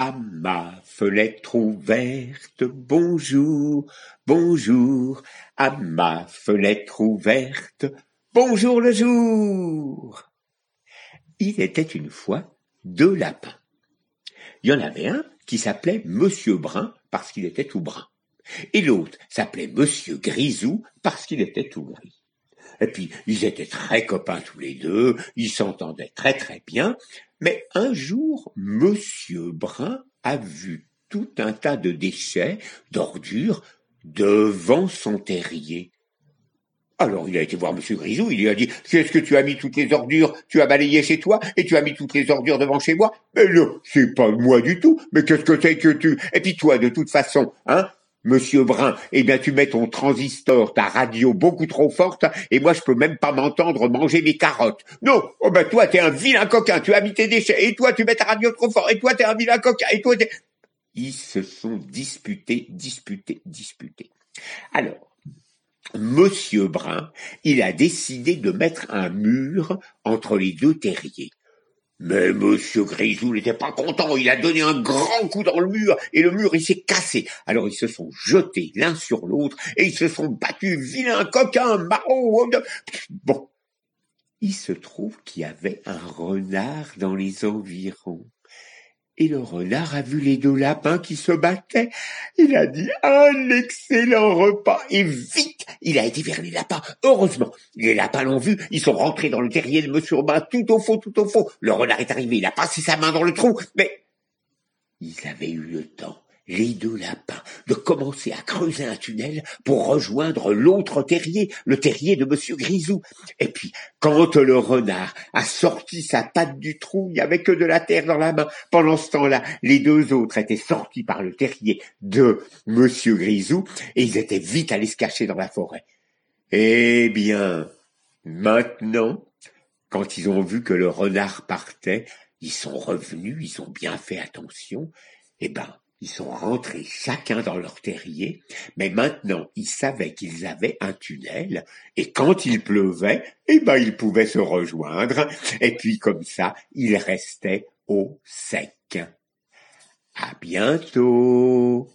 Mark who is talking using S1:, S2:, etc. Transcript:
S1: À ma fenêtre ouverte, bonjour, bonjour, à ma fenêtre ouverte, bonjour le jour. Il était une fois deux lapins. Il y en avait un qui s'appelait Monsieur Brun parce qu'il était tout brun. Et l'autre s'appelait Monsieur Grisou parce qu'il était tout gris. Et puis, ils étaient très copains tous les deux, ils s'entendaient très très bien, mais un jour, Monsieur Brun a vu tout un tas de déchets, d'ordures, devant son terrier. Alors il a été voir Monsieur Grisou, il lui a dit Qu'est-ce que tu as mis toutes les ordures? Tu as balayé chez toi et tu as mis toutes les ordures devant chez moi? Mais non, c'est pas moi du tout. Mais qu'est-ce que c'est que tu? Et puis toi, de toute façon, hein Monsieur Brun, eh bien tu mets ton transistor, ta radio beaucoup trop forte, et moi je peux même pas m'entendre manger mes carottes. Non, oh ben toi t'es un vilain coquin, tu as mis tes déchets, et toi tu mets ta radio trop fort, et toi t'es un vilain coquin, et toi t'es... Ils se sont disputés, disputés, disputés. Alors, Monsieur Brun, il a décidé de mettre un mur entre les deux terriers. Mais Monsieur Grisou n'était pas content, il a donné un grand coup dans le mur, et le mur il s'est cassé. Alors ils se sont jetés l'un sur l'autre, et ils se sont battus, vilain coquin, marron. Bon. Il se trouve qu'il y avait un renard dans les environs. Et le renard a vu les deux lapins qui se battaient. Il a dit un excellent repas et vite il a été vers les lapins. Heureusement, les lapins l'ont vu. Ils sont rentrés dans le terrier de Monsieur Urbain tout au fond, tout au fond. Le renard est arrivé. Il a passé sa main dans le trou, mais ils avaient eu le temps les deux lapins de commencer à creuser un tunnel pour rejoindre l'autre terrier, le terrier de Monsieur Grisou. Et puis, quand le renard a sorti sa patte du trou, il n'y avait que de la terre dans la main. Pendant ce temps-là, les deux autres étaient sortis par le terrier de Monsieur Grisou et ils étaient vite allés se cacher dans la forêt. Eh bien, maintenant, quand ils ont vu que le renard partait, ils sont revenus, ils ont bien fait attention. Eh ben, ils sont rentrés chacun dans leur terrier, mais maintenant ils savaient qu'ils avaient un tunnel, et quand il pleuvait, eh ben ils pouvaient se rejoindre, et puis comme ça, ils restaient au sec. À bientôt.